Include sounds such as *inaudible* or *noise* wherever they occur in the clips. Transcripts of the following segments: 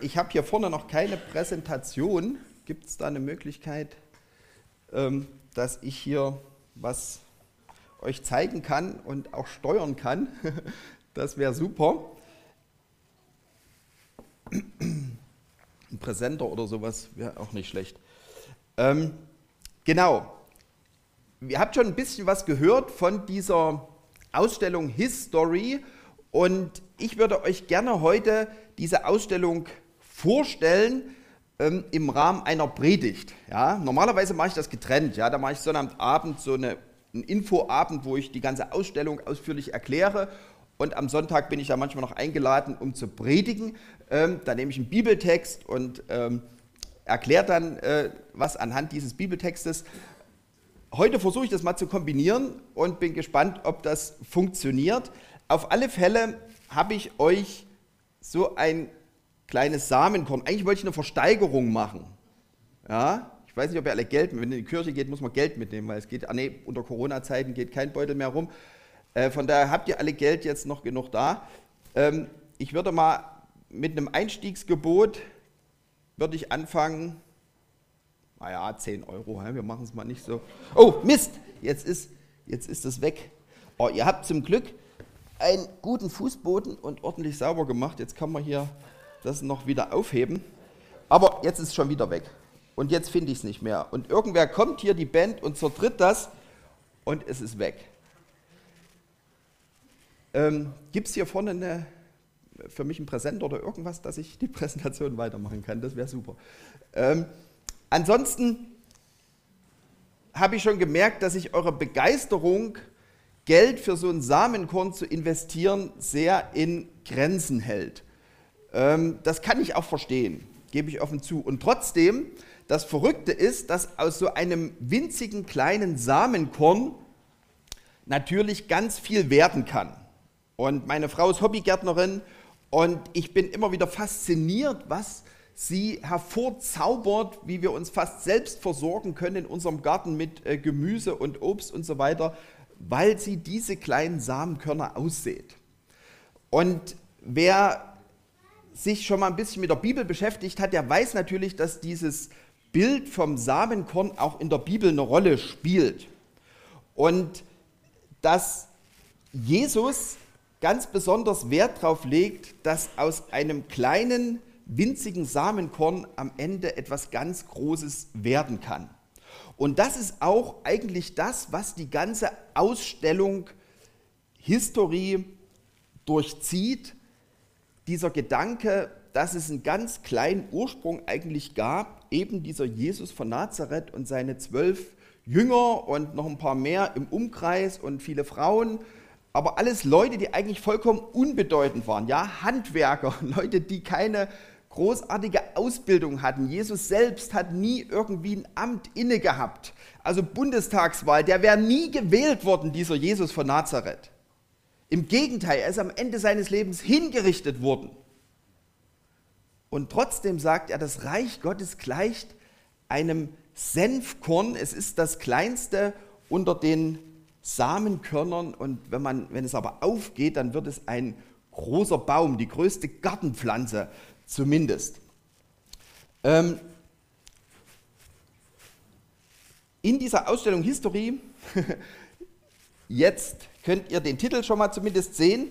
Ich habe hier vorne noch keine Präsentation. Gibt es da eine Möglichkeit, ähm, dass ich hier was euch zeigen kann und auch steuern kann? *laughs* Das wäre super. Ein Präsenter oder sowas wäre auch nicht schlecht. Ähm, genau. Ihr habt schon ein bisschen was gehört von dieser Ausstellung History und ich würde euch gerne heute diese Ausstellung vorstellen ähm, im Rahmen einer Predigt. Ja, normalerweise mache ich das getrennt. Ja, da mache ich Sonnabendabend so eine, einen Infoabend, wo ich die ganze Ausstellung ausführlich erkläre. Und am Sonntag bin ich da manchmal noch eingeladen, um zu predigen. Ähm, da nehme ich einen Bibeltext und ähm, erkläre dann äh, was anhand dieses Bibeltextes. Heute versuche ich das mal zu kombinieren und bin gespannt, ob das funktioniert. Auf alle Fälle habe ich euch so ein kleines Samenkorn. Eigentlich wollte ich eine Versteigerung machen. Ja, ich weiß nicht, ob ihr alle Geld, wenn ihr in die Kirche geht, muss man Geld mitnehmen, weil es geht, ah nee, unter Corona-Zeiten geht kein Beutel mehr rum. Äh, von daher habt ihr alle Geld jetzt noch genug da. Ähm, ich würde mal mit einem Einstiegsgebot, würde ich anfangen, naja, 10 Euro, wir machen es mal nicht so. Oh, Mist, jetzt ist, jetzt ist es weg. Oh, ihr habt zum Glück einen guten Fußboden und ordentlich sauber gemacht. Jetzt kann man hier das noch wieder aufheben. Aber jetzt ist es schon wieder weg. Und jetzt finde ich es nicht mehr. Und irgendwer kommt hier, die Band, und zertritt das und es ist weg. Ähm, Gibt es hier vorne eine, für mich ein Präsent oder irgendwas, dass ich die *laughs* Präsentation weitermachen kann? Das wäre super. Ähm, ansonsten habe ich schon gemerkt, dass ich eure Begeisterung Geld für so ein Samenkorn zu investieren sehr in Grenzen hält. Ähm, das kann ich auch verstehen, gebe ich offen zu. Und trotzdem, das Verrückte ist, dass aus so einem winzigen kleinen Samenkorn natürlich ganz viel werden kann. Und meine Frau ist Hobbygärtnerin und ich bin immer wieder fasziniert, was sie hervorzaubert, wie wir uns fast selbst versorgen können in unserem Garten mit äh, Gemüse und Obst und so weiter weil sie diese kleinen Samenkörner aussät. Und wer sich schon mal ein bisschen mit der Bibel beschäftigt hat, der weiß natürlich, dass dieses Bild vom Samenkorn auch in der Bibel eine Rolle spielt. Und dass Jesus ganz besonders Wert darauf legt, dass aus einem kleinen, winzigen Samenkorn am Ende etwas ganz Großes werden kann. Und das ist auch eigentlich das, was die ganze Ausstellung Historie durchzieht. Dieser Gedanke, dass es einen ganz kleinen Ursprung eigentlich gab, eben dieser Jesus von Nazareth und seine zwölf Jünger und noch ein paar mehr im Umkreis und viele Frauen, aber alles Leute, die eigentlich vollkommen unbedeutend waren, ja, Handwerker, *laughs* Leute, die keine großartige Ausbildung hatten. Jesus selbst hat nie irgendwie ein Amt inne gehabt. Also Bundestagswahl, der wäre nie gewählt worden, dieser Jesus von Nazareth. Im Gegenteil, er ist am Ende seines Lebens hingerichtet worden. Und trotzdem sagt er, das Reich Gottes gleicht einem Senfkorn. Es ist das kleinste unter den Samenkörnern. Und wenn, man, wenn es aber aufgeht, dann wird es ein großer Baum, die größte Gartenpflanze zumindest. Ähm, in dieser Ausstellung History, *laughs* jetzt könnt ihr den Titel schon mal zumindest sehen,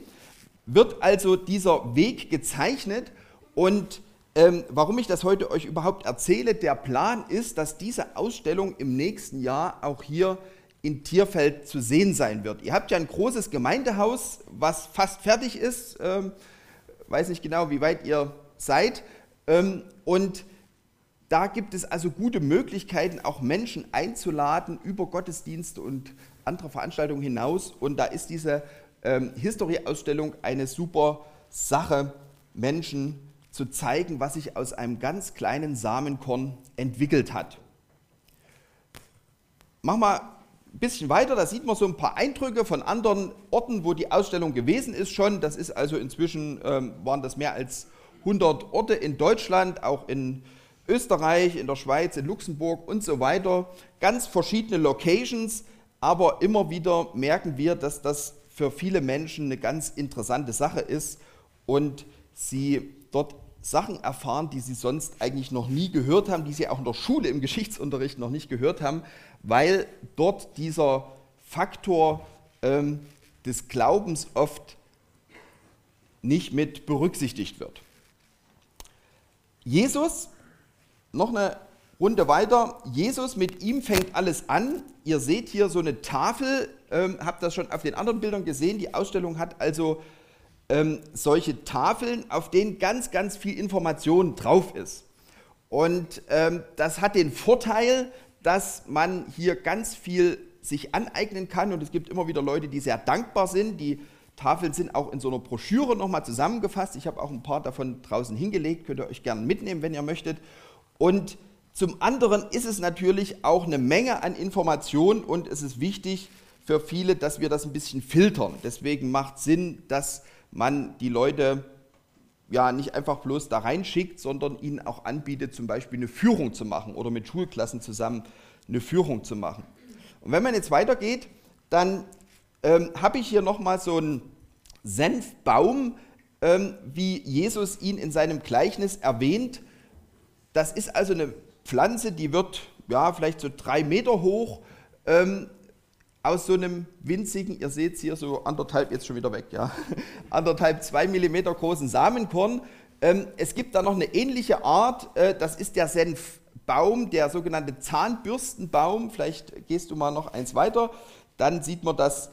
wird also dieser Weg gezeichnet und ähm, warum ich das heute euch überhaupt erzähle, der Plan ist, dass diese Ausstellung im nächsten Jahr auch hier in Tierfeld zu sehen sein wird. Ihr habt ja ein großes Gemeindehaus, was fast fertig ist. Ähm, weiß nicht genau, wie weit ihr seid. Ähm, und da gibt es also gute Möglichkeiten, auch Menschen einzuladen über Gottesdienste und andere Veranstaltungen hinaus. Und da ist diese ähm, History-Ausstellung eine super Sache, Menschen zu zeigen, was sich aus einem ganz kleinen Samenkorn entwickelt hat. Machen wir ein bisschen weiter, da sieht man so ein paar Eindrücke von anderen Orten, wo die Ausstellung gewesen ist schon. Das ist also inzwischen, ähm, waren das mehr als 100 Orte in Deutschland, auch in Österreich, in der Schweiz, in Luxemburg und so weiter. Ganz verschiedene Locations, aber immer wieder merken wir, dass das für viele Menschen eine ganz interessante Sache ist und sie dort Sachen erfahren, die sie sonst eigentlich noch nie gehört haben, die sie auch in der Schule im *laughs* Geschichtsunterricht noch nicht gehört haben, weil dort dieser Faktor ähm, des Glaubens oft nicht mit berücksichtigt wird. Jesus, noch eine Runde weiter, Jesus, mit ihm fängt alles an. Ihr seht hier so eine Tafel, ähm, habt das schon auf den anderen Bildern gesehen. Die Ausstellung hat also ähm, solche Tafeln, auf denen ganz, ganz viel Information drauf ist. Und ähm, das hat den Vorteil, dass man hier ganz viel sich aneignen kann und es gibt immer wieder Leute, die sehr dankbar sind. Die Tafeln sind auch in so einer Broschüre nochmal zusammengefasst. Ich habe auch ein paar davon draußen hingelegt, könnt ihr euch gerne mitnehmen, wenn ihr möchtet. Und zum anderen ist es natürlich auch eine Menge an Informationen und es ist wichtig für viele, dass wir das ein bisschen filtern. Deswegen macht Sinn, dass man die Leute ja nicht einfach bloß da reinschickt, sondern ihnen auch anbietet, zum Beispiel eine Führung zu machen oder mit Schulklassen zusammen eine Führung zu machen. Und wenn man jetzt weitergeht, dann ähm, habe ich hier nochmal so einen Senfbaum, ähm, wie Jesus ihn in seinem Gleichnis erwähnt. Das ist also eine Pflanze, die wird ja, vielleicht so drei Meter hoch, ähm, aus so einem winzigen, ihr seht es hier so anderthalb, jetzt schon wieder weg, ja, *laughs* anderthalb, zwei Millimeter großen Samenkorn. Ähm, es gibt da noch eine ähnliche Art, äh, das ist der Senfbaum, der sogenannte Zahnbürstenbaum. Vielleicht gehst du mal noch eins weiter, dann sieht man, dass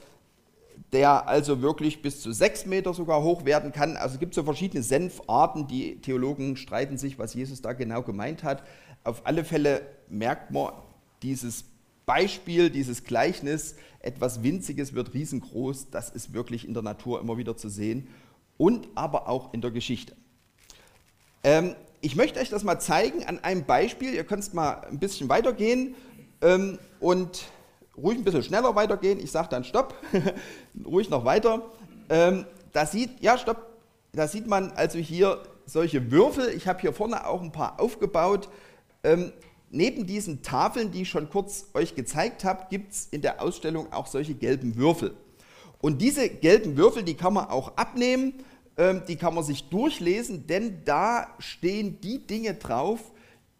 der also wirklich bis zu sechs Meter sogar hoch werden kann. Also es gibt so verschiedene Senfarten, die Theologen streiten sich, was Jesus da genau gemeint hat. Auf alle Fälle merkt man dieses Beispiel, dieses Gleichnis, etwas Winziges wird riesengroß, das ist wirklich in der Natur immer wieder zu sehen und aber auch in der Geschichte. Ähm, ich möchte euch das mal zeigen an einem Beispiel. Ihr könnt mal ein bisschen weitergehen ähm, und ruhig ein bisschen schneller weitergehen. Ich sage dann Stopp, *laughs* ruhig noch weiter. Ähm, da sieht, ja, Stopp, da sieht man also hier solche Würfel. Ich habe hier vorne auch ein paar aufgebaut. Ähm, neben diesen Tafeln, die ich schon kurz euch gezeigt habe, gibt es in der Ausstellung auch solche gelben Würfel. Und diese gelben Würfel, die kann man auch abnehmen, ähm, die kann man sich durchlesen, denn da stehen die Dinge drauf,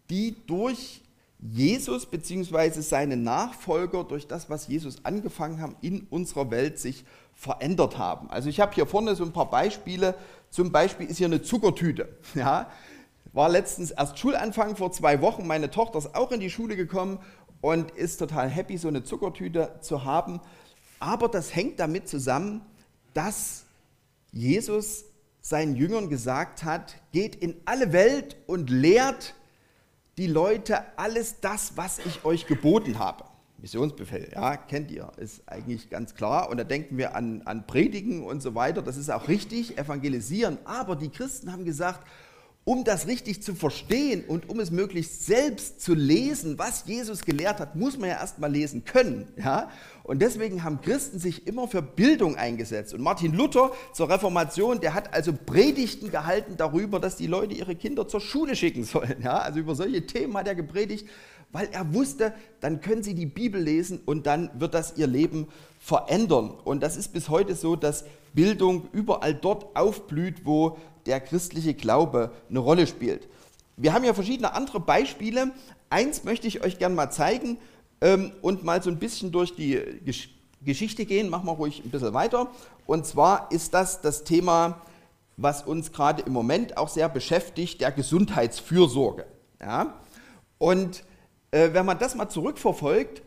die durch Jesus bzw. seine Nachfolger, durch das, was Jesus angefangen haben, in unserer Welt sich verändert haben. Also ich habe hier vorne so ein paar Beispiele. Zum Beispiel ist hier eine Zuckertüte. *laughs* Ja, war letztens erst Schulanfang vor zwei Wochen. Meine Tochter ist auch in die Schule gekommen und ist total happy, so eine Zuckertüte zu haben. Aber das hängt damit zusammen, dass Jesus seinen Jüngern gesagt hat, geht in alle Welt und lehrt die Leute alles das, was ich euch geboten habe. Missionsbefehl, ja, kennt ihr, ist eigentlich ganz klar. Und da denken wir an, an Predigen und so weiter, das ist auch richtig, evangelisieren. Aber die Christen haben gesagt, um das richtig zu verstehen und um es möglichst selbst zu lesen, was Jesus gelehrt hat, muss man ja erst mal lesen können. Ja? Und deswegen haben Christen sich immer für Bildung eingesetzt. Und Martin Luther zur Reformation, der hat also Predigten gehalten darüber, dass die Leute ihre Kinder zur Schule schicken sollen. Ja? Also über solche Themen hat er gepredigt, weil er wusste, dann können sie die Bibel lesen und dann wird das ihr Leben verändern. Und das ist bis heute so, dass Bildung überall dort aufblüht, wo der christliche Glaube eine Rolle spielt. Wir haben ja verschiedene andere Beispiele. Eins möchte ich euch gerne mal zeigen ähm, und mal so ein bisschen durch die Gesch Geschichte gehen. Machen wir ruhig ein bisschen weiter. Und zwar ist das das Thema, was uns gerade im Moment auch sehr beschäftigt, der Gesundheitsfürsorge. Ja? Und äh, wenn man das mal zurückverfolgt,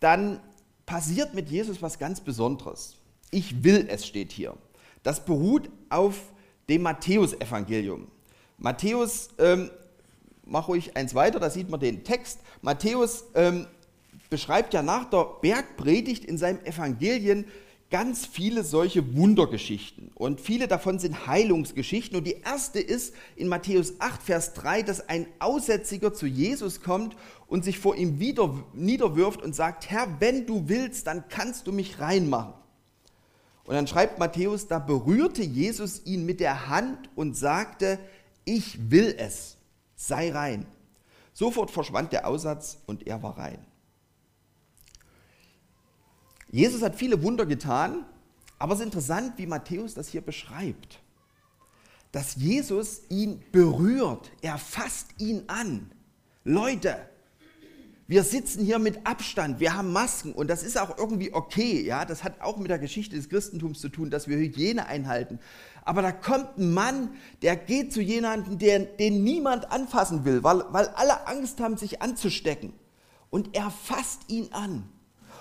dann passiert mit Jesus was ganz Besonderes. Ich will es steht hier. Das beruht auf dem Matthäusevangelium. Matthäus, ähm, mach ruhig eins weiter, da sieht man den Text. Matthäus ähm, beschreibt ja nach der Bergpredigt in seinem Evangelien ganz viele solche Wundergeschichten. Und viele davon sind Heilungsgeschichten. Und die erste ist in Matthäus 8, Vers 3, dass ein Aussätziger zu Jesus kommt und sich vor ihm wieder niederwirft und sagt, Herr, wenn du willst, dann kannst du mich reinmachen. Und dann schreibt Matthäus, da berührte Jesus ihn mit der Hand und sagte, ich will es, sei rein. Sofort verschwand der Aussatz und er war rein. Jesus hat viele Wunder getan, aber es ist interessant, wie Matthäus das hier beschreibt. dass Jesus ihn berührt. Er fasst ihn an. Leute, wir sitzen hier mit Abstand, wir haben Masken und das ist auch irgendwie okay, ja, das hat auch mit der Geschichte des Christentums zu tun, dass wir Hygiene einhalten. Aber da kommt ein Mann, der geht zu jemandem, der, den niemand anfassen will, weil, weil alle Angst haben, sich anzustecken. Und er fasst ihn an.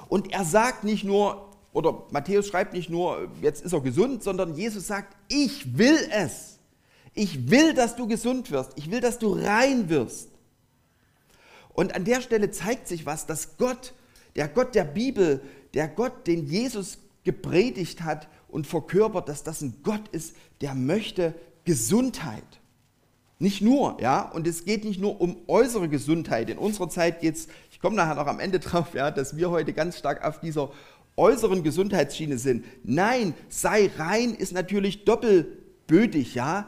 Und er sagt nicht nur, oder Matthäus schreibt nicht nur, jetzt ist er gesund, sondern Jesus sagt, ich will es. Ich will, dass du gesund wirst. Ich will, dass du rein wirst. Und an der Stelle zeigt sich was, dass Gott, der Gott der Bibel, der Gott, den Jesus gepredigt hat und verkörpert, dass das ein Gott ist, der möchte Gesundheit. Nicht nur, ja, und es geht nicht nur um äußere Gesundheit. In unserer Zeit geht es, ich komme nachher noch am Ende *laughs* drauf, ja, dass wir heute ganz stark auf dieser äußeren Gesundheitsschiene sind. Nein, sei rein ist natürlich doppelbödig, ja.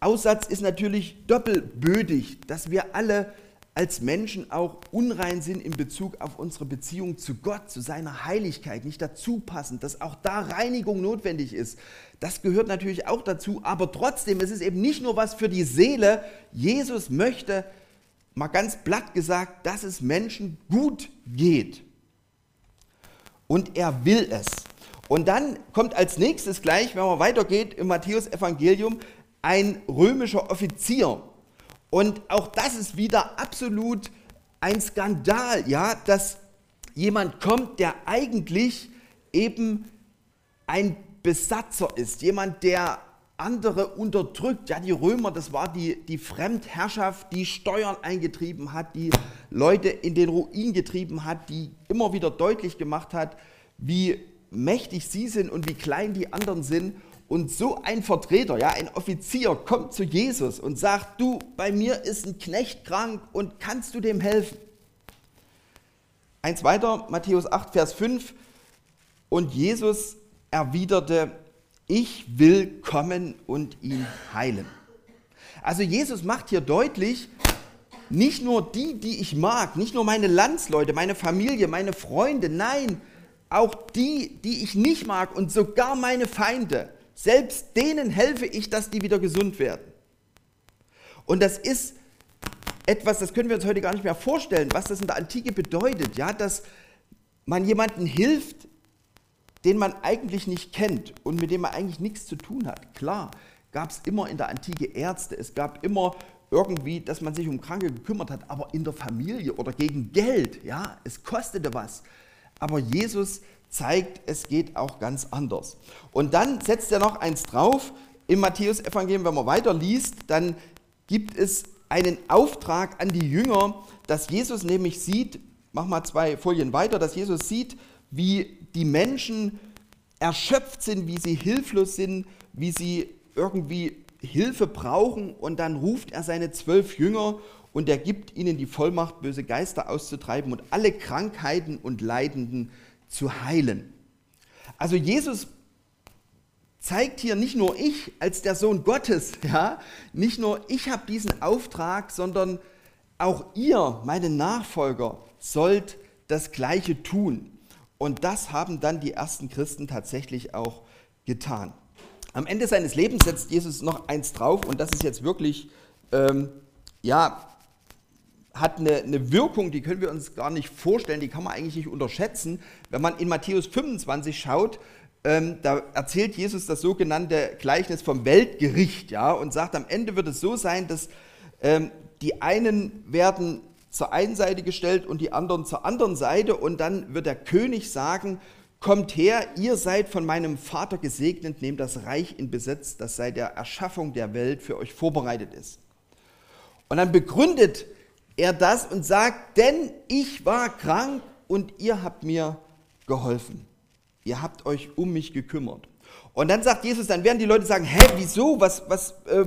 Aussatz ist natürlich doppelbödig, dass wir alle als Menschen auch unrein sind in Bezug auf unsere Beziehung zu Gott, zu seiner Heiligkeit, nicht dazu passend, dass auch da Reinigung notwendig ist. Das gehört natürlich auch dazu, aber trotzdem, es ist eben nicht nur was für die Seele. Jesus möchte, mal ganz platt gesagt, dass es Menschen gut geht. Und er will es. Und dann kommt als nächstes gleich, wenn man weitergeht im Matthäus Evangelium, ein römischer Offizier und auch das ist wieder absolut ein Skandal, ja, dass jemand kommt, der eigentlich eben ein Besatzer ist, jemand, der andere unterdrückt. Ja, die Römer, das war die, die Fremdherrschaft, die Steuern eingetrieben hat, die Leute in den Ruin getrieben hat, die immer wieder deutlich gemacht hat, wie mächtig sie sind und wie klein die anderen sind. Und so ein Vertreter, ja, ein Offizier kommt zu Jesus und sagt, du, bei mir ist ein Knecht krank und kannst du dem helfen? Eins weiter, Matthäus 8, Vers 5. Und Jesus erwiderte, ich will kommen und ihn heilen. Also Jesus macht hier deutlich, nicht nur die, die ich mag, nicht nur meine Landsleute, meine Familie, meine Freunde, nein, auch die, die ich nicht mag und sogar meine Feinde selbst denen helfe ich, dass die wieder gesund werden. Und das ist etwas, das können wir uns heute gar nicht mehr vorstellen, was das in der Antike bedeutet, ja, dass man jemanden hilft, den man eigentlich nicht kennt und mit dem man eigentlich nichts zu tun hat. Klar, gab es immer in der Antike Ärzte, es gab immer irgendwie, dass man sich um Kranke gekümmert hat, aber in der Familie oder gegen Geld, ja, es kostete was. Aber Jesus zeigt, es geht auch ganz anders. Und dann setzt er noch eins drauf. Im Matthäus-Evangelium, wenn man weiter liest, dann gibt es einen Auftrag an die Jünger, dass Jesus nämlich sieht, mach mal zwei Folien weiter, dass Jesus sieht, wie die Menschen erschöpft sind, wie sie hilflos sind, wie sie irgendwie Hilfe brauchen und dann ruft er seine zwölf Jünger und er gibt ihnen die Vollmacht, böse Geister auszutreiben und alle Krankheiten und Leidenden zu heilen. Also Jesus zeigt hier nicht nur ich als der Sohn Gottes, *laughs* ja, nicht nur ich habe diesen Auftrag, sondern auch ihr, meine Nachfolger, sollt das Gleiche tun. Und das haben dann die ersten Christen tatsächlich auch getan. Am Ende seines Lebens setzt Jesus noch eins drauf und das ist jetzt wirklich, ähm, ja, hat eine, eine, Wirkung, die können wir uns gar nicht vorstellen, die kann man eigentlich nicht unterschätzen. Wenn man in Matthäus 25 schaut, ähm, da erzählt Jesus das sogenannte Gleichnis vom Weltgericht, ja, und sagt, am Ende wird es so sein, dass ähm, die einen werden zur einen Seite gestellt und die anderen zur anderen Seite und dann wird der König sagen, kommt her, ihr seid von meinem Vater gesegnet, nehmt das Reich in Besitz, das seit der Erschaffung der Welt für euch vorbereitet ist. Und dann begründet er das und sagt, denn ich war krank und ihr habt mir geholfen. Ihr habt euch um mich gekümmert. Und dann sagt Jesus, dann werden die Leute sagen, hä, wieso, was, was, äh,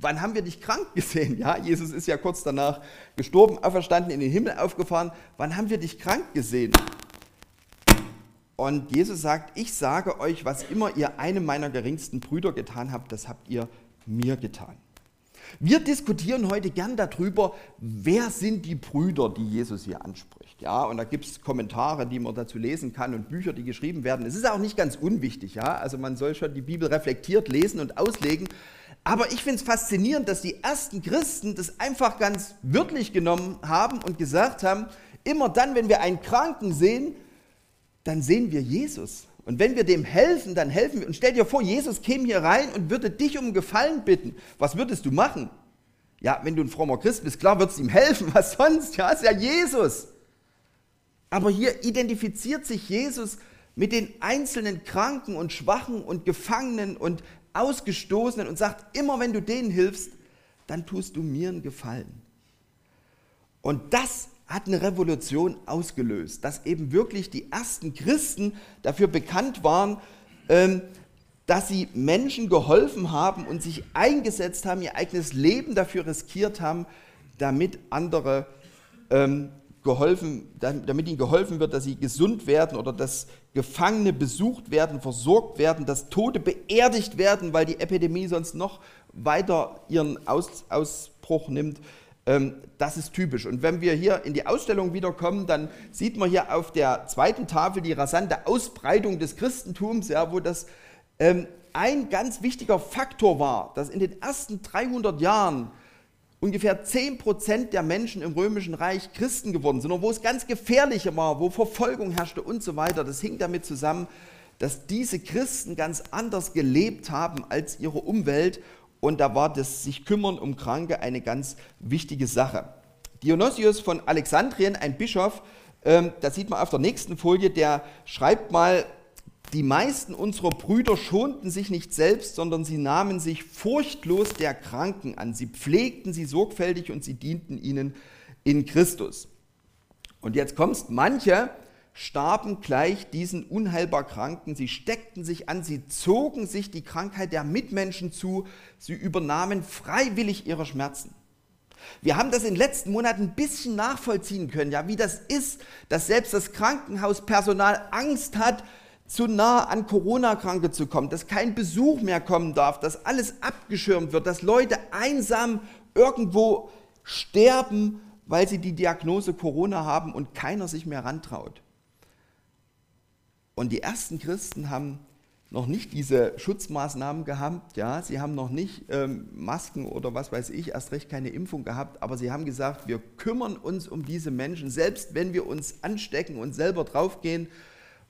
wann haben wir dich krank gesehen? Ja, Jesus ist ja kurz danach gestorben, auferstanden, in den Himmel aufgefahren. Wann haben wir dich krank gesehen? Und Jesus sagt, ich sage euch, was immer ihr einem meiner geringsten Brüder getan habt, das habt ihr mir getan. Wir diskutieren heute gern darüber, wer sind die Brüder, die Jesus hier anspricht. Ja, und da gibt es Kommentare, die man dazu lesen kann und Bücher, die geschrieben werden. Es ist auch nicht ganz unwichtig. Ja? Also man soll schon die Bibel reflektiert lesen und auslegen. Aber ich finde es faszinierend, dass die ersten Christen das einfach ganz wörtlich genommen haben und gesagt haben, immer dann, wenn wir einen Kranken sehen, dann sehen wir Jesus. Und wenn wir dem helfen, dann helfen wir. Und stell dir vor, Jesus käme hier rein und würde dich um Gefallen bitten. Was würdest du machen? Ja, wenn du ein frommer Christ bist, klar würdest du ihm helfen. *laughs* Was sonst? Ja, ist ja Jesus. Aber hier identifiziert sich Jesus mit den einzelnen Kranken und Schwachen und Gefangenen und Ausgestoßenen und sagt, immer wenn du denen hilfst, dann tust du mir einen Gefallen. Und das hat eine Revolution ausgelöst, dass eben wirklich die ersten Christen dafür bekannt waren, ähm, dass sie Menschen geholfen haben und sich eingesetzt haben, ihr eigenes Leben dafür riskiert haben, damit andere ähm, geholfen, damit ihnen geholfen wird, dass sie gesund werden oder dass Gefangene besucht werden, versorgt werden, dass Tote beerdigt werden, weil die Epidemie sonst noch weiter ihren Aus, Ausbruch nimmt. Ähm, das ist typisch. Und wenn wir hier in die Ausstellung wiederkommen, dann sieht man hier auf der zweiten Tafel die rasante Ausbreitung des Christentums, ja, wo das ähm, ein ganz wichtiger Faktor war, dass in den ersten 300 Jahren ungefähr 10% der Menschen im Römischen Reich Christen geworden sind und wo es ganz gefährlich war, wo Verfolgung herrschte und so weiter. Das hing damit zusammen, dass diese Christen ganz anders gelebt haben als ihre Umwelt und da war das sich kümmern um Kranke eine ganz wichtige Sache. Dionysius von Alexandrien, ein Bischof, ähm, das sieht man auf der nächsten Folie, der schreibt mal, die meisten unserer Brüder schonten sich nicht selbst, sondern sie nahmen sich furchtlos der Kranken an. Sie pflegten sie sorgfältig und sie dienten ihnen in Christus. Und jetzt kommst manche, starben gleich diesen unheilbar Kranken. Sie steckten sich an, sie zogen sich die Krankheit der Mitmenschen zu, sie übernahmen freiwillig ihre Schmerzen. Wir haben das in den letzten Monaten ein bisschen nachvollziehen können, ja, wie das ist, dass selbst das Krankenhauspersonal Angst hat, zu nah an Corona-Kranke zu kommen, dass kein Besuch mehr kommen darf, dass alles abgeschirmt wird, dass Leute einsam irgendwo sterben, weil sie die Diagnose Corona haben und keiner sich mehr rantraut. Und die ersten Christen haben noch nicht diese Schutzmaßnahmen gehabt, ja, sie haben noch nicht ähm, Masken oder was weiß ich, erst recht keine Impfung gehabt, aber sie haben gesagt, wir kümmern uns um diese Menschen, selbst wenn wir uns anstecken und selber draufgehen,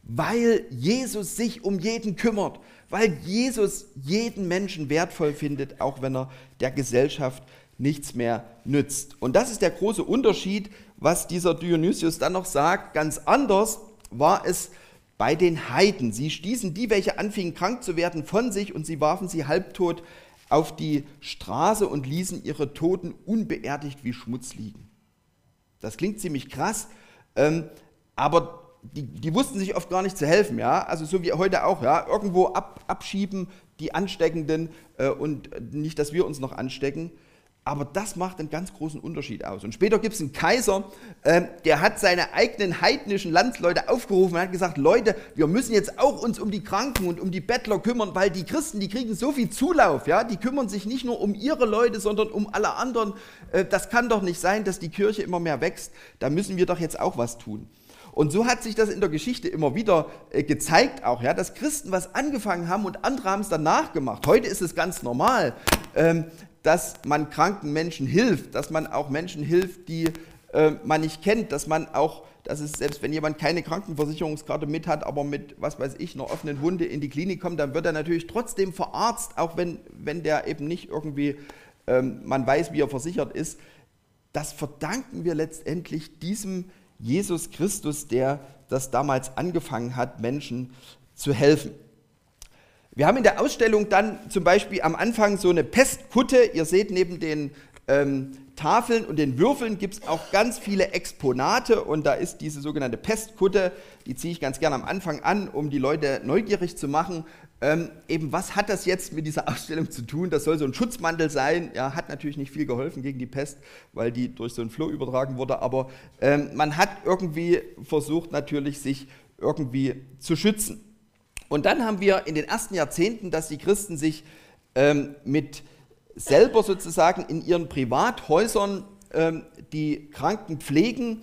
weil Jesus sich um jeden kümmert, weil Jesus jeden Menschen wertvoll findet, auch wenn er der Gesellschaft nichts mehr nützt. Und das ist der große Unterschied, was dieser Dionysius dann noch sagt. Ganz anders war es bei den Heiden. Sie stießen die, welche anfingen krank zu werden, von sich und sie warfen sie halbtot auf die Straße und ließen ihre Toten unbeerdigt wie Schmutz liegen. Das klingt ziemlich krass, ähm, aber die, die, wussten sich oft gar nicht zu helfen, ja. Also so wie heute auch, ja, irgendwo ab, abschieben die Ansteckenden äh, und nicht, dass wir uns noch anstecken. Aber das macht einen ganz großen Unterschied aus. Und später gibt es einen Kaiser, äh, der hat seine eigenen heidnischen Landsleute aufgerufen und hat gesagt, Leute, wir müssen jetzt auch uns um die Kranken und um die Bettler kümmern, weil die Christen, die kriegen so viel Zulauf, ja, die kümmern sich nicht nur um ihre Leute, sondern um alle anderen. Äh, das kann doch nicht sein, dass die Kirche immer mehr wächst. Da müssen wir doch jetzt auch was tun. Und so hat sich das in der Geschichte immer wieder äh, gezeigt, auch, ja, dass Christen was angefangen haben und andere haben es danach gemacht. Heute ist es ganz normal. Ähm, dass man kranken Menschen hilft, dass man auch Menschen hilft, die äh, man nicht kennt, dass man auch, dass es selbst wenn jemand keine Krankenversicherungskarte mit hat, aber mit, was weiß ich, einer offenen Wunde in die Klinik kommt, dann wird er natürlich trotzdem verarzt, auch wenn, wenn der eben nicht irgendwie, ähm, man weiß, wie er versichert ist. Das verdanken wir letztendlich diesem Jesus Christus, der das damals angefangen hat, Menschen zu helfen. Wir haben in der Ausstellung dann zum Beispiel am Anfang so eine Pestkutte. Ihr seht neben den ähm, Tafeln und den Würfeln gibt es auch ganz viele Exponate und da ist diese sogenannte Pestkutte, die ziehe ich ganz gerne am Anfang an, um die Leute neugierig zu machen. Ähm, eben, was hat das jetzt mit dieser *laughs* Ausstellung zu tun? Das soll so ein Schutzmantel sein. Ja, hat natürlich nicht viel geholfen gegen die Pest, weil die durch so ein Floh übertragen wurde, aber ähm, man hat irgendwie versucht, natürlich sich irgendwie zu schützen. Und dann haben wir in den ersten Jahrzehnten, dass die Christen sich ähm, mit selber sozusagen in ihren Privathäusern ähm, die Kranken pflegen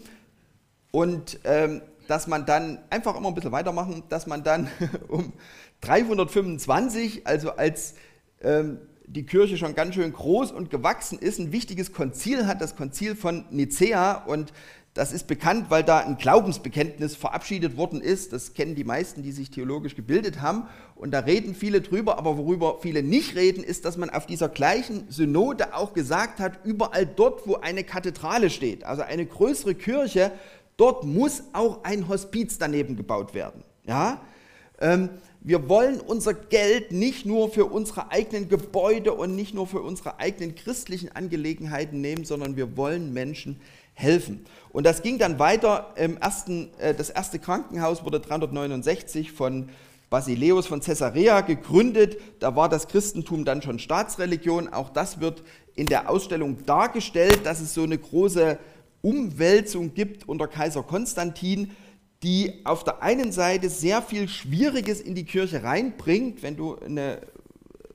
und ähm, dass man dann einfach immer ein bisschen weitermachen, dass man dann *laughs* um 325, also als ähm, die Kirche schon ganz schön groß und gewachsen ist, ein wichtiges Konzil hat, das Konzil von Nicea. Und das ist bekannt, weil da ein Glaubensbekenntnis verabschiedet worden ist. Das kennen die meisten, die sich theologisch gebildet haben. Und da reden viele drüber. Aber worüber viele nicht reden, ist, dass man auf dieser gleichen Synode auch gesagt hat, überall dort, wo eine Kathedrale steht, also eine größere Kirche, dort muss auch ein Hospiz daneben gebaut werden. Ja? Ähm, wir wollen unser Geld nicht nur für unsere eigenen Gebäude und nicht nur für unsere eigenen christlichen Angelegenheiten nehmen, sondern wir wollen Menschen helfen. Und das ging dann weiter. Im ersten, äh, das erste Krankenhaus wurde 369 von Basileus von Caesarea gegründet. Da war das Christentum dann schon Staatsreligion. Auch das wird in der Ausstellung dargestellt, dass es so eine große Umwälzung gibt unter Kaiser Konstantin die auf der einen Seite sehr viel Schwieriges in die Kirche reinbringt. Wenn du eine,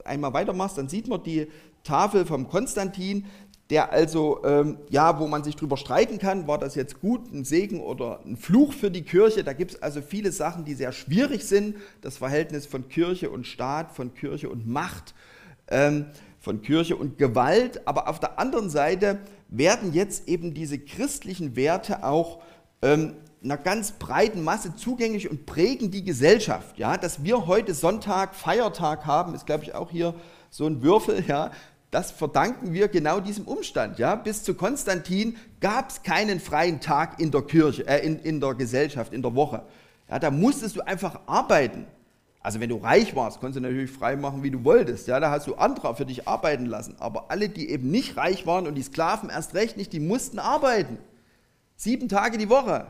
einmal weitermachst, dann sieht man die Tafel vom Konstantin, der also, ähm, ja, wo man sich drüber streiten kann, war das jetzt gut, ein Segen oder ein Fluch für die Kirche. Da gibt es also viele Sachen, die sehr schwierig sind. Das Verhältnis von Kirche und Staat, von Kirche und Macht, ähm, von Kirche und Gewalt. Aber auf der anderen Seite werden jetzt eben diese christlichen Werte auch ähm, einer ganz breiten Masse zugänglich und prägen die Gesellschaft. Ja, dass wir heute Sonntag, Feiertag haben, ist glaube ich auch hier so ein Würfel. Ja, das verdanken wir genau diesem Umstand. Ja, bis zu Konstantin gab es keinen freien Tag in der Kirche, äh, in, in der Gesellschaft, in der Woche. Ja, da musstest du einfach arbeiten. Also wenn du reich warst, konntest du natürlich frei machen, wie du wolltest. Ja, da hast du andere für dich arbeiten lassen. Aber alle, die eben nicht reich waren und die Sklaven erst recht nicht, die mussten arbeiten. Sieben Tage die Woche.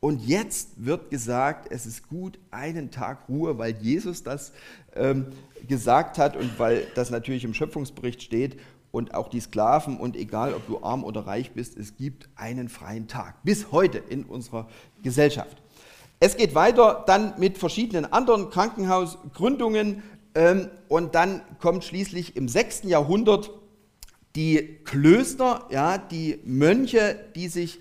Und jetzt wird gesagt, es ist gut, einen Tag Ruhe, weil Jesus das ähm, gesagt hat und weil das natürlich im Schöpfungsbericht steht und auch die Sklaven und egal, ob du arm oder reich bist, es gibt einen freien Tag. Bis heute in unserer Gesellschaft. Es geht weiter dann mit verschiedenen anderen Krankenhausgründungen ähm, und dann kommt schließlich im 6. Jahrhundert die Klöster, ja, die Mönche, die sich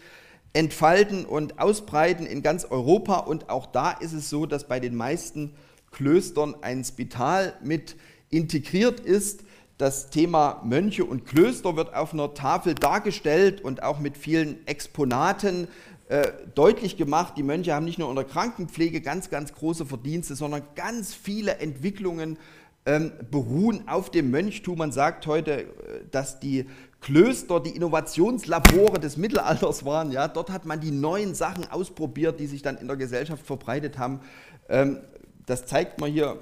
entfalten und ausbreiten in ganz Europa. Und auch da ist es so, dass bei den meisten Klöstern ein Spital mit integriert ist. Das Thema Mönche und Klöster wird auf einer Tafel dargestellt und auch mit vielen Exponaten äh, deutlich gemacht. Die Mönche haben nicht nur in der Krankenpflege ganz, ganz große Verdienste, sondern ganz viele Entwicklungen ähm, beruhen auf dem Mönchtum. Man sagt heute, äh, dass die Klöster die Innovationslabore des Mittelalters waren. Ja, dort hat man die neuen Sachen ausprobiert, die sich dann in der Gesellschaft verbreitet haben. Ähm, das zeigt man hier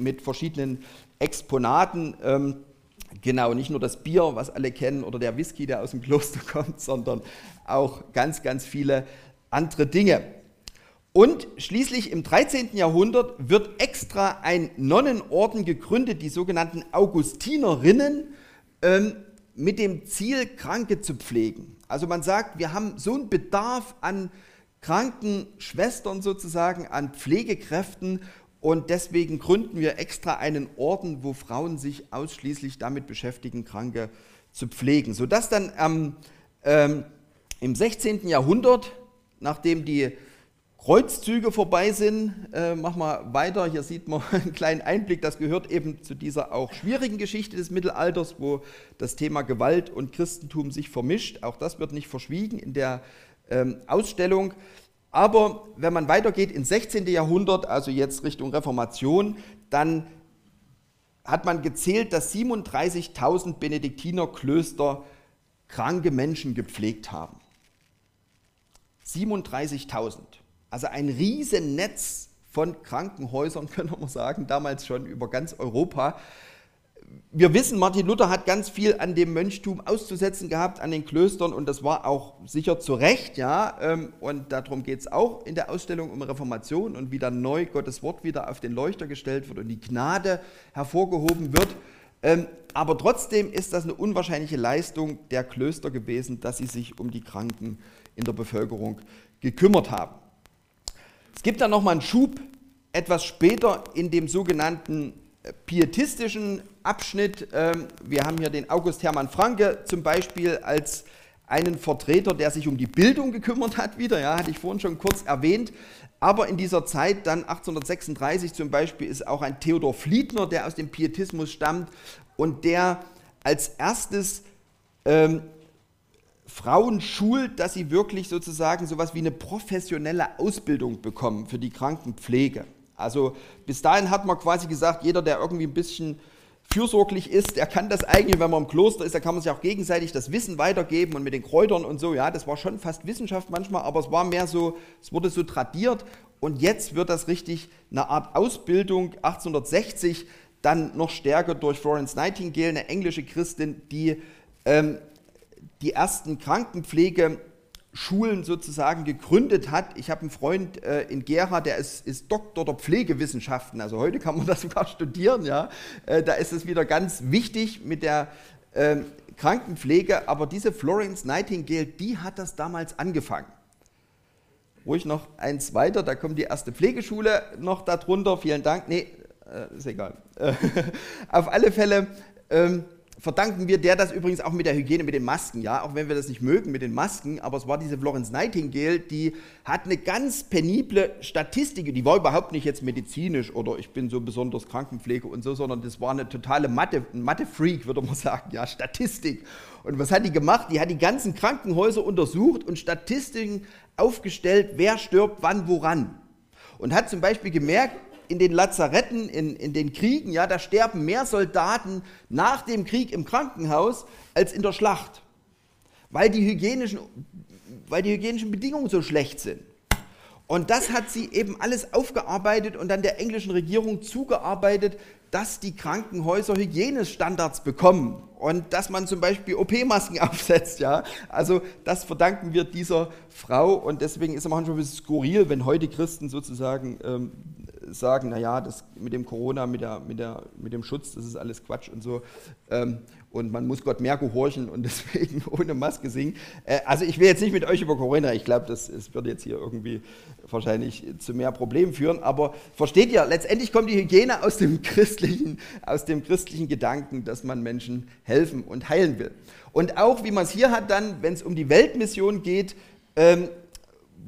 mit verschiedenen Exponaten. Ähm, genau, nicht nur das Bier, was alle kennen, oder der Whisky, der aus dem Kloster *laughs* kommt, sondern auch ganz, ganz viele andere Dinge. Und schließlich im 13. Jahrhundert wird extra ein Nonnenorden gegründet, die sogenannten Augustinerinnen, ähm, mit dem Ziel, Kranke zu pflegen. Also man sagt, wir haben so einen Bedarf an Krankenschwestern sozusagen, an Pflegekräften und deswegen gründen wir extra einen Orden, wo Frauen sich ausschließlich damit beschäftigen, Kranke zu pflegen. Sodass dann ähm, ähm, im 16. Jahrhundert, nachdem die Kreuzzüge vorbei sind. Äh, machen wir weiter. Hier sieht man *laughs* einen kleinen Einblick. Das gehört eben zu dieser auch schwierigen Geschichte des Mittelalters, wo das Thema Gewalt und Christentum sich vermischt. Auch das wird nicht verschwiegen in der ähm, Ausstellung. Aber wenn man weitergeht ins 16. Jahrhundert, also jetzt Richtung Reformation, dann hat man gezählt, dass 37.000 Benediktinerklöster kranke Menschen gepflegt haben. 37.000. Also ein Riesennetz von Krankenhäusern, *laughs* können wir sagen, damals schon über ganz Europa. Wir wissen, Martin Luther hat ganz viel an dem Mönchtum auszusetzen gehabt, an den Klöstern, und das war auch sicher zu Recht, ja. Ähm, und darum geht es auch in der Ausstellung um Reformation und wie dann neu Gottes Wort wieder auf den Leuchter gestellt wird und die Gnade hervorgehoben wird. Ähm, aber trotzdem ist das eine unwahrscheinliche Leistung der Klöster gewesen, dass sie sich um die Kranken in der Bevölkerung gekümmert haben. Gibt dann nochmal einen Schub etwas später in dem sogenannten pietistischen Abschnitt. Ähm, wir haben hier den August Hermann Franke zum Beispiel als einen Vertreter, der sich um die Bildung gekümmert hat, wieder, ja, hatte ich vorhin schon kurz erwähnt. Aber in dieser Zeit, dann 1836 zum Beispiel, ist auch ein Theodor Fliedner, der aus dem Pietismus stammt und der als erstes ähm, Frauen schult, dass sie wirklich sozusagen so etwas wie eine professionelle Ausbildung bekommen für die Krankenpflege. Also bis dahin hat man quasi gesagt, jeder, der irgendwie ein bisschen fürsorglich ist, der kann das eigentlich, wenn man im Kloster ist, da kann man sich auch gegenseitig das Wissen weitergeben und mit den Kräutern und so, ja, das war schon fast Wissenschaft manchmal, aber es war mehr so, es wurde so tradiert und jetzt wird das richtig eine Art Ausbildung 1860 dann noch stärker durch Florence Nightingale, eine englische Christin, die ähm, die ersten Krankenpflege Schulen sozusagen gegründet hat. Ich habe einen Freund äh, in Gera, der ist, ist, Doktor der Pflegewissenschaften. Also heute kann man *laughs* das sogar studieren. Ja? Äh, da ist es wieder ganz wichtig mit der äh, Krankenpflege. Aber diese Florence Nightingale, die hat das damals angefangen. Ruhig noch eins weiter, da kommt die erste Pflegeschule noch darunter. Vielen Dank. Nee, äh, ist egal. *laughs* Auf alle Fälle. Ähm, verdanken wir der das übrigens auch mit der Hygiene, mit den Masken, ja, auch wenn wir das nicht mögen mit den Masken, aber es war diese Florence Nightingale, die hat eine ganz penible Statistik, die war überhaupt nicht jetzt medizinisch oder ich bin so besonders Krankenpflege und so, sondern das war eine totale Mathe, Mathe-Freak, würde man *laughs* sagen, ja, Statistik. Und was hat die gemacht? Die hat die ganzen Krankenhäuser untersucht und Statistiken aufgestellt, wer stirbt wann woran. Und hat zum Beispiel gemerkt, in den Lazaretten, in, in den Kriegen, ja, da sterben mehr Soldaten nach dem Krieg im Krankenhaus als in der Schlacht, weil die hygienischen, weil die hygienischen Bedingungen so schlecht sind. Und das hat sie eben alles aufgearbeitet und dann der englischen Regierung zugearbeitet, dass die Krankenhäuser Hygienestandards bekommen und dass man zum Beispiel OP-Masken *laughs* aufsetzt. Ja? Also das verdanken wir dieser Frau und deswegen ist es manchmal ein bisschen skurril, wenn heute Christen sozusagen ähm, sagen, naja, das mit dem Corona, mit, der, mit, der, mit dem Schutz, das ist alles Quatsch und so. Ähm, und man muss Gott mehr gehorchen und *laughs* deswegen ohne Maske singen. Äh, also ich will jetzt nicht mit euch über Corona, ich glaube, das, das wird jetzt hier irgendwie wahrscheinlich zu mehr Problemen führen, aber versteht ihr, letztendlich kommt die Hygiene aus dem *laughs* christlichen, aus dem christlichen Gedanken, dass man Menschen helfen und heilen will. Und auch, wie man es hier hat, dann, wenn es um die Weltmission geht, ähm,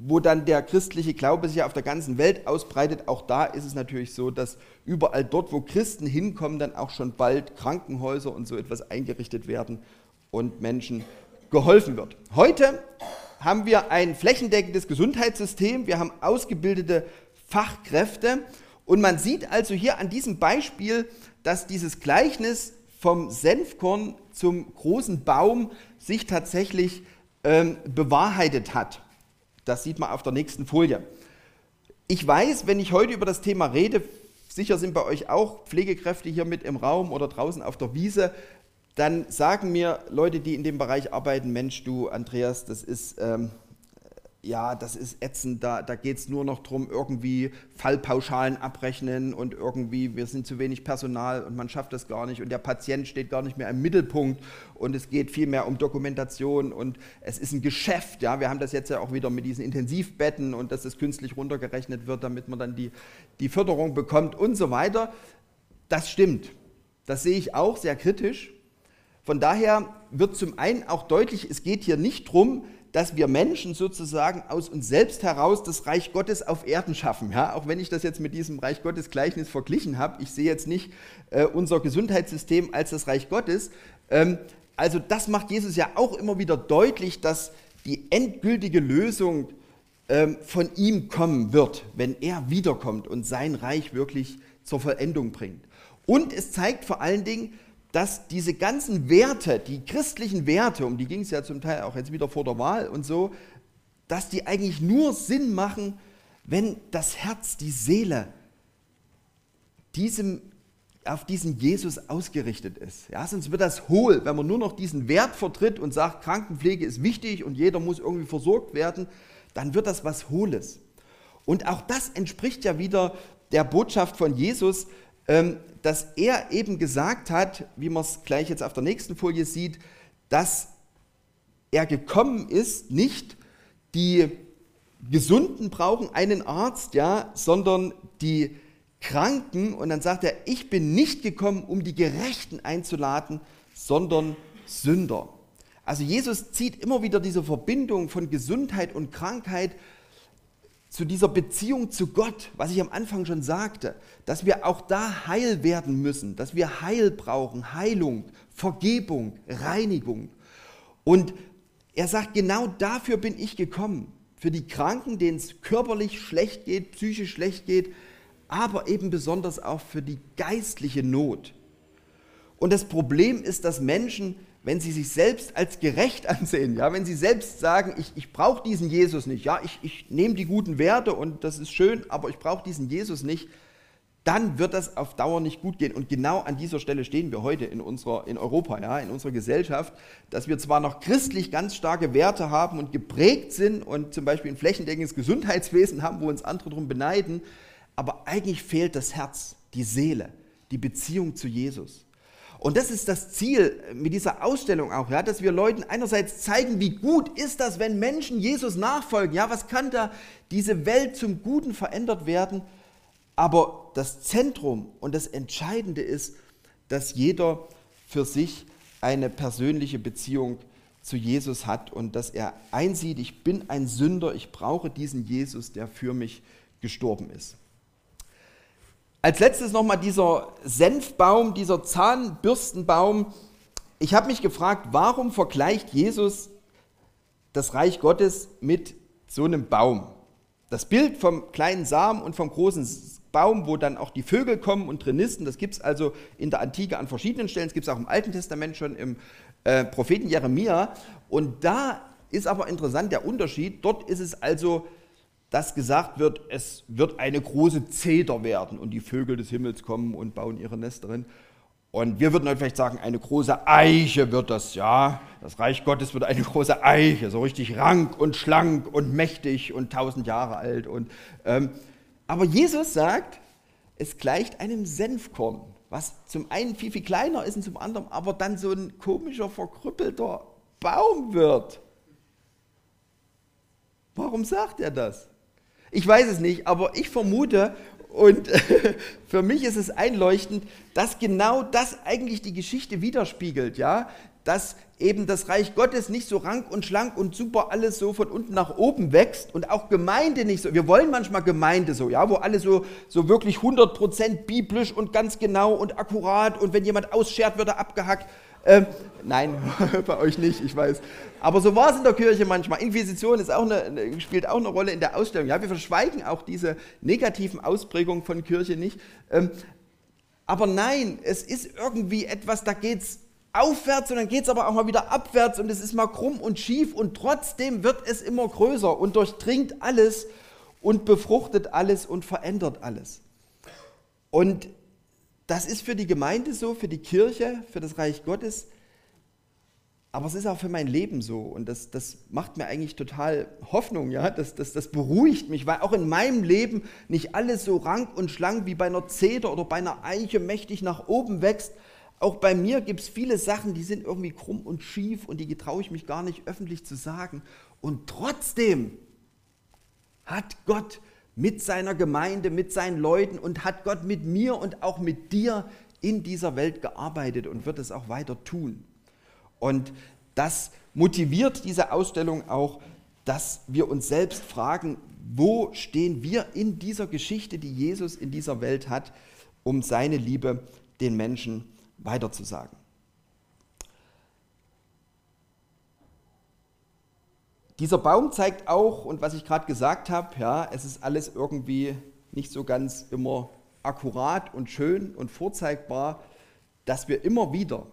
wo dann der christliche Glaube sich auf der ganzen Welt ausbreitet, auch da ist es natürlich so, dass überall dort, wo Christen hinkommen, dann auch schon bald Krankenhäuser und so etwas eingerichtet werden und Menschen geholfen wird. Heute haben wir ein flächendeckendes Gesundheitssystem, wir haben ausgebildete Fachkräfte und man sieht also hier an diesem Beispiel, dass dieses Gleichnis vom Senfkorn zum großen Baum sich tatsächlich ähm, bewahrheitet hat. Das sieht man auf der nächsten Folie. Ich weiß, wenn ich heute über das Thema rede, sicher sind bei euch auch Pflegekräfte hier mit im Raum oder draußen auf der Wiese, dann sagen mir Leute, die in dem Bereich arbeiten, Mensch, du Andreas, das ist, ähm, ja, das ist ätzend, da, da geht es nur noch darum, irgendwie Fallpauschalen abrechnen und irgendwie, wir sind zu wenig Personal und man schafft das gar nicht und der Patient steht gar nicht mehr im Mittelpunkt und es geht viel mehr um Dokumentation und es ist ein Geschäft, ja, wir haben das jetzt ja auch wieder mit diesen Intensivbetten und dass es künstlich runtergerechnet wird, damit man dann die, die Förderung bekommt und so weiter. Das stimmt, das sehe ich auch sehr kritisch. Von daher wird zum einen auch deutlich, es geht hier nicht darum, dass wir Menschen sozusagen aus uns selbst heraus das Reich Gottes auf Erden schaffen. Ja? Auch wenn ich das jetzt mit diesem Reich Gottes Gleichnis verglichen habe, ich sehe jetzt nicht äh, unser Gesundheitssystem als das Reich Gottes. Ähm, also das macht Jesus ja auch immer wieder deutlich, dass die endgültige Lösung ähm, von ihm kommen wird, wenn er wiederkommt und sein Reich wirklich zur Vollendung bringt. Und es zeigt vor allen Dingen, dass diese ganzen Werte, die christlichen Werte, um die ging es ja zum Teil auch jetzt wieder vor der Wahl und so, dass die eigentlich nur Sinn machen, wenn das Herz, die Seele diesem, auf diesen Jesus ausgerichtet ist. Ja, sonst wird das hohl, wenn man nur noch diesen Wert vertritt und sagt, Krankenpflege ist wichtig und jeder muss irgendwie versorgt werden, dann wird das was Hohles. Und auch das entspricht ja wieder der Botschaft von Jesus, dass er eben gesagt hat, wie man es gleich jetzt auf der nächsten Folie sieht, dass er gekommen ist, nicht die Gesunden brauchen einen Arzt, ja, sondern die Kranken und dann sagt er, ich bin nicht gekommen, um die Gerechten einzuladen, sondern Sünder. Also Jesus zieht immer wieder diese Verbindung von Gesundheit und Krankheit zu dieser Beziehung zu Gott, was ich am Anfang schon sagte, dass wir auch da heil werden müssen, dass wir Heil brauchen, Heilung, Vergebung, Reinigung. Und er sagt, genau dafür bin ich gekommen, für die Kranken, denen es körperlich schlecht geht, psychisch schlecht geht, aber eben besonders auch für die geistliche Not. Und das Problem ist, dass Menschen, wenn sie sich selbst als gerecht *laughs* ansehen, ja, wenn sie selbst sagen, ich, ich brauche diesen Jesus nicht, ja, ich, ich nehme die guten Werte und das ist schön, aber ich brauche diesen Jesus nicht, dann wird das auf Dauer nicht gut gehen. Und genau an dieser Stelle stehen wir heute in, unserer, in Europa, ja, in unserer Gesellschaft, dass wir zwar noch christlich ganz starke Werte haben und geprägt sind und zum Beispiel ein flächendeckendes Gesundheitswesen haben, wo uns andere darum beneiden, aber eigentlich fehlt das Herz, die Seele, die Beziehung zu Jesus. Und das ist das Ziel mit dieser Ausstellung auch, ja, dass wir Leuten einerseits zeigen, wie gut ist das, wenn Menschen Jesus nachfolgen. Ja, was kann da diese Welt zum Guten verändert werden? Aber das Zentrum und das Entscheidende ist, dass jeder für sich eine persönliche Beziehung zu Jesus hat und dass er einsieht, ich bin ein Sünder, ich brauche diesen Jesus, der für mich gestorben ist. Als letztes nochmal dieser Senfbaum, dieser Zahnbürstenbaum. Ich habe mich gefragt, warum vergleicht Jesus das Reich Gottes mit so einem Baum? Das Bild vom kleinen Samen und vom großen Baum, wo dann auch die Vögel kommen und drin nisten, das gibt es also in der Antike an verschiedenen Stellen. Es gibt es auch im Alten Testament schon im äh, Propheten Jeremia. Und da ist aber interessant der Unterschied. Dort ist es also dass gesagt wird, es wird eine große Zeder werden und die Vögel des Himmels kommen und bauen ihre Nester drin. Und wir würden heute vielleicht sagen, eine große Eiche wird das, ja. Das Reich Gottes wird eine große Eiche, so richtig rank und schlank und mächtig und tausend Jahre alt. Und, ähm, aber Jesus sagt, es gleicht einem Senfkorn, was zum einen viel, viel kleiner ist und zum anderen aber dann so ein komischer, verkrüppelter Baum wird. Warum sagt er das? Ich weiß es nicht, aber ich vermute, und *laughs* für mich ist es einleuchtend, dass genau das eigentlich die Geschichte widerspiegelt, ja, dass eben das Reich Gottes nicht so rank und schlank und super alles so von unten nach oben wächst und auch Gemeinde nicht so. Wir wollen manchmal Gemeinde so, ja, wo alles so, so wirklich 100% biblisch und ganz genau und akkurat und wenn jemand ausschert, wird er abgehackt. Ähm, nein, *laughs* bei euch nicht, ich weiß. Aber so war es in der Kirche manchmal. Inquisition ist auch eine, spielt auch eine Rolle in der Ausstellung. Ja, wir verschweigen auch diese negativen Ausprägungen von Kirche nicht. Ähm, aber nein, es ist irgendwie etwas, da geht es aufwärts und dann geht es aber auch mal wieder abwärts und es ist mal krumm und schief und trotzdem wird es immer größer und durchdringt alles und befruchtet alles und verändert alles. Und das ist für die Gemeinde so, für die Kirche, für das Reich Gottes, aber es ist auch für mein Leben so und das, das macht mir eigentlich total Hoffnung, ja, das, das, das beruhigt mich, weil auch in meinem Leben nicht alles so rank und schlank wie bei einer Zeder oder bei einer Eiche mächtig nach oben wächst. Auch bei mir gibt es viele Sachen, die sind irgendwie krumm und schief und die getraue ich mich gar nicht öffentlich zu sagen. Und trotzdem hat Gott mit seiner Gemeinde, mit seinen Leuten und hat Gott mit mir und auch mit dir in dieser Welt gearbeitet und wird es auch weiter tun. Und das motiviert diese Ausstellung auch, dass wir uns selbst fragen, wo stehen wir in dieser Geschichte, die Jesus in dieser Welt hat, um seine Liebe den Menschen weiterzusagen. Dieser Baum zeigt auch, und was ich gerade gesagt habe, ja, es ist alles irgendwie nicht so ganz immer akkurat und schön und vorzeigbar, dass wir immer wieder,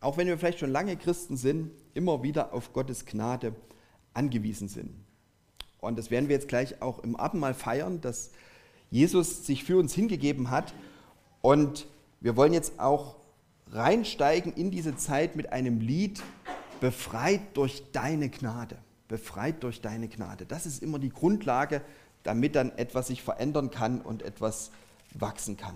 auch wenn wir vielleicht schon lange Christen sind, immer wieder auf Gottes Gnade angewiesen sind. Und das werden wir jetzt gleich auch im Abendmahl feiern, dass Jesus sich für uns hingegeben hat. Und wir wollen jetzt auch reinsteigen in diese Zeit mit einem Lied, befreit durch deine Gnade befreit durch deine Gnade. Das ist immer die Grundlage, damit dann etwas sich verändern kann und etwas wachsen kann.